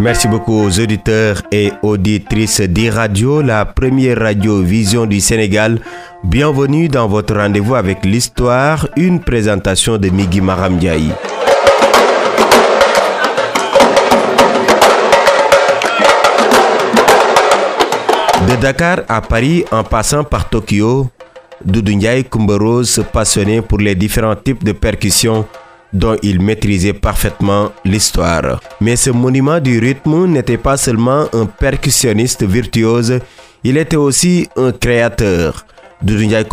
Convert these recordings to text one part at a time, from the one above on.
Merci beaucoup aux auditeurs et auditrices d'e-radio, la première radio vision du Sénégal. Bienvenue dans votre rendez-vous avec l'histoire, une présentation de Migi Maram De Dakar à Paris en passant par Tokyo, Doudou Ndiaye se passionnait pour les différents types de percussions dont il maîtrisait parfaitement l'histoire. Mais ce monument du rythme n'était pas seulement un percussionniste virtuose, il était aussi un créateur. Doudou Ndiaye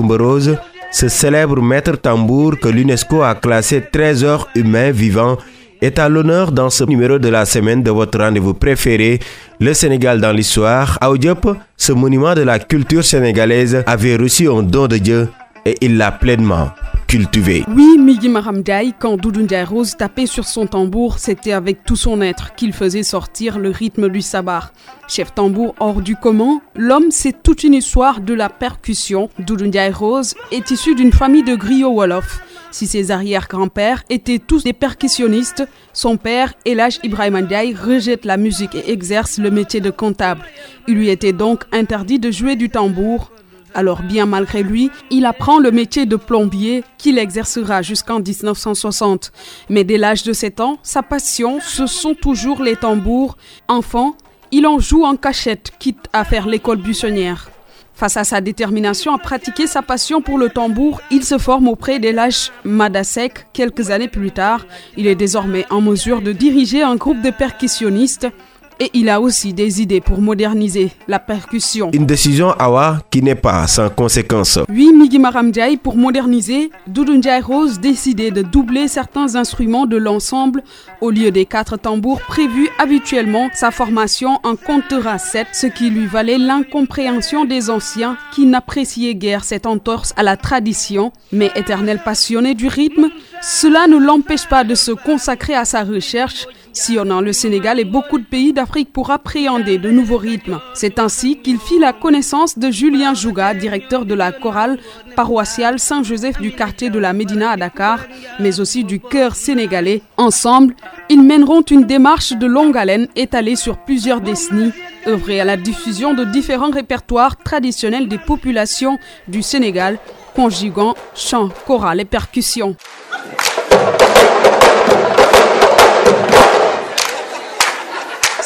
ce célèbre maître tambour que l'UNESCO a classé trésor humain vivant est à l'honneur dans ce numéro de la semaine de votre rendez-vous préféré, le Sénégal dans l'histoire. À ce monument de la culture sénégalaise avait reçu un don de Dieu et il l'a pleinement Oui, Migi Mahamdai, quand Doudou Rose tapait sur son tambour, c'était avec tout son être qu'il faisait sortir le rythme du sabbat. Chef tambour hors du commun, l'homme c'est toute une histoire de la percussion. Doudou Rose est issu d'une famille de griots Wolof. Si ses arrière-grands-pères étaient tous des percussionnistes, son père, Elage Ibrahim Ndiaye, rejette la musique et exerce le métier de comptable. Il lui était donc interdit de jouer du tambour. Alors bien malgré lui, il apprend le métier de plombier qu'il exercera jusqu'en 1960. Mais dès l'âge de 7 ans, sa passion, ce sont toujours les tambours. Enfant, il en joue en cachette, quitte à faire l'école buissonnière. Face à sa détermination à pratiquer sa passion pour le tambour, il se forme auprès d'Elage Madasek. Quelques années plus tard, il est désormais en mesure de diriger un groupe de percussionnistes et il a aussi des idées pour moderniser la percussion. Une décision Awa qui n'est pas sans conséquence. Oui, Migi Maramdiaï, pour moderniser, Doudou Rose décidait de doubler certains instruments de l'ensemble. Au lieu des quatre tambours prévus habituellement, sa formation en comptera sept, ce qui lui valait l'incompréhension des anciens qui n'appréciaient guère cette entorse à la tradition. Mais éternel passionné du rythme, cela ne l'empêche pas de se consacrer à sa recherche sillonnant le Sénégal et beaucoup de pays d'Afrique pour appréhender de nouveaux rythmes. C'est ainsi qu'il fit la connaissance de Julien Jouga, directeur de la chorale paroissiale Saint-Joseph du quartier de la Médina à Dakar, mais aussi du cœur sénégalais. Ensemble, ils mèneront une démarche de longue haleine étalée sur plusieurs décennies, œuvrer à la diffusion de différents répertoires traditionnels des populations du Sénégal, conjuguant chant, chorale et percussions.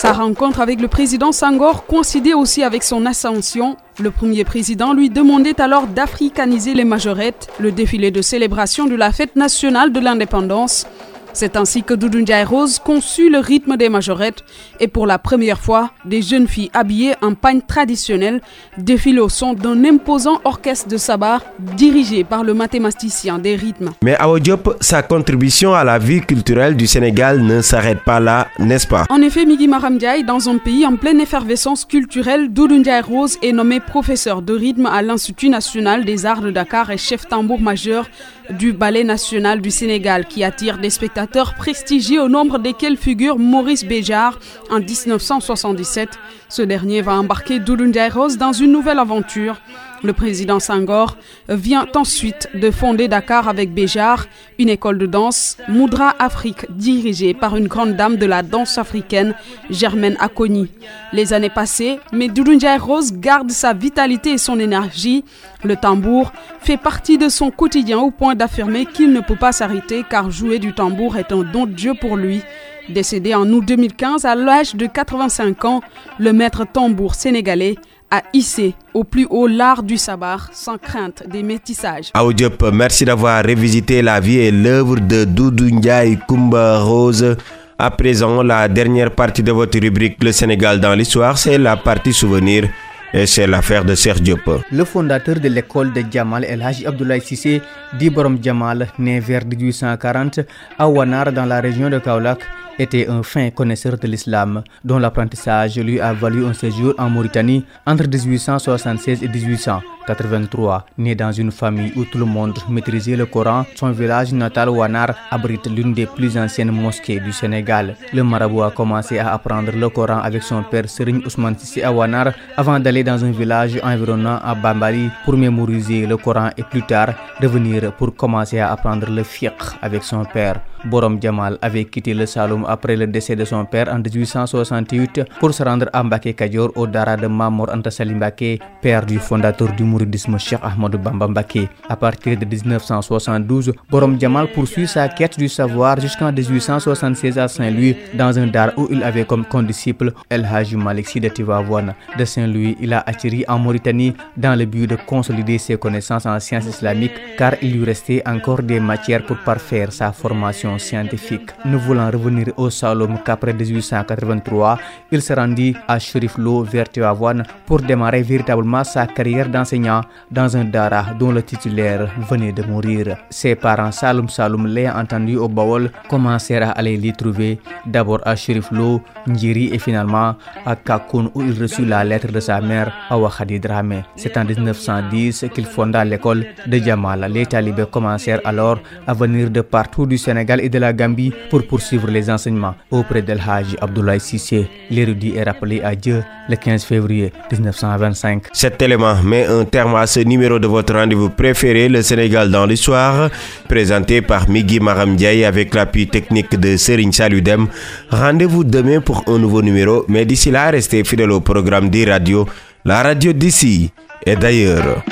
Sa rencontre avec le président Sangor coïncidait aussi avec son ascension. Le premier président lui demandait alors d'africaniser les majorettes, le défilé de célébration de la fête nationale de l'indépendance. C'est ainsi que Doudou Rose conçut le rythme des majorettes et pour la première fois, des jeunes filles habillées en pagne traditionnelle défilent au son d'un imposant orchestre de sabbat dirigé par le mathématicien des rythmes. Mais à Diop, sa contribution à la vie culturelle du Sénégal ne s'arrête pas là, n'est-ce pas? En effet, Migi Maramdiaye, dans un pays en pleine effervescence culturelle, Doudou Rose est nommé professeur de rythme à l'Institut national des arts de Dakar et chef tambour majeur du Ballet national du Sénégal qui attire des spectateurs prestigieux au nombre desquels figure Maurice Béjart en 1977. Ce dernier va embarquer Doudou Rose dans une nouvelle aventure le président Sangor vient ensuite de fonder Dakar avec Béjar, une école de danse, Moudra Afrique, dirigée par une grande dame de la danse africaine, Germaine Akoni. Les années passées, mais Doudounjaï Rose garde sa vitalité et son énergie. Le tambour fait partie de son quotidien au point d'affirmer qu'il ne peut pas s'arrêter car jouer du tambour est un don de Dieu pour lui. Décédé en août 2015 à l'âge de 85 ans, le maître tambour sénégalais a hissé au plus haut l'art du sabar sans crainte des métissages. Diop, merci d'avoir revisité la vie et l'œuvre de Doudou Ndiaye Kumba Rose. À présent, la dernière partie de votre rubrique Le Sénégal dans l'histoire, c'est la partie souvenir et c'est l'affaire de Serge Diop. Le fondateur de l'école de Djamal El Haji Abdoulaye Sissé, Diborom Djamal, né vers 1840 à Wanar dans la région de Kaolack, était un fin connaisseur de l'islam, dont l'apprentissage lui a valu un séjour en Mauritanie entre 1876 et 1800. 1883. Né dans une famille où tout le monde maîtrisait le Coran, son village natal Wanar abrite l'une des plus anciennes mosquées du Sénégal. Le marabout a commencé à apprendre le Coran avec son père Serigne Ousmane Sissi à Wanar avant d'aller dans un village environnant à Bambali pour mémoriser le Coran et plus tard revenir pour commencer à apprendre le fiqh avec son père. Borom Jamal avait quitté le Saloum après le décès de son père en 1868 pour se rendre à Mbake Kadior au Dara de Mamor Anta Salim Mbake, père du fondateur du mouridisme Cheikh Ahmadou Bamba. À partir de 1972, Borom Jamal poursuit sa quête du savoir jusqu'en 1876 à Saint-Louis dans un Dara où il avait comme condisciple El Haji Malik de Tivavouane. De Saint-Louis, il a atterri en Mauritanie dans le but de consolider ses connaissances en sciences islamiques car il lui restait encore des matières pour parfaire sa formation scientifique. Ne voulant revenir au Saloum qu'après 1883, il se rendit à Sherif Lo vers Tivaouane pour démarrer véritablement sa carrière d'enseignant dans un dara dont le titulaire venait de mourir. Ses parents Saloum Saloum l'ayant entendu au Bawol commencèrent à aller l'y trouver, d'abord à Sherif Lo, Njiri et finalement à Kakoun où il reçut la lettre de sa mère Awa Khadi Dramé. C'est en 1910 qu'il fonda l'école de Jamal. Les talibés commencèrent alors à venir de partout du Sénégal et de la Gambie pour poursuivre les enseignements auprès d'El Haji Abdoulaye Sissé. L'érudit est rappelé à Dieu le 15 février 1925. Cet élément met un terme à ce numéro de votre rendez-vous préféré, le Sénégal dans l'histoire, présenté par Migui Maramdiaye avec l'appui technique de Serigne Saludem. Rendez-vous demain pour un nouveau numéro, mais d'ici là, restez fidèles au programme des radios, la radio d'ici et d'ailleurs.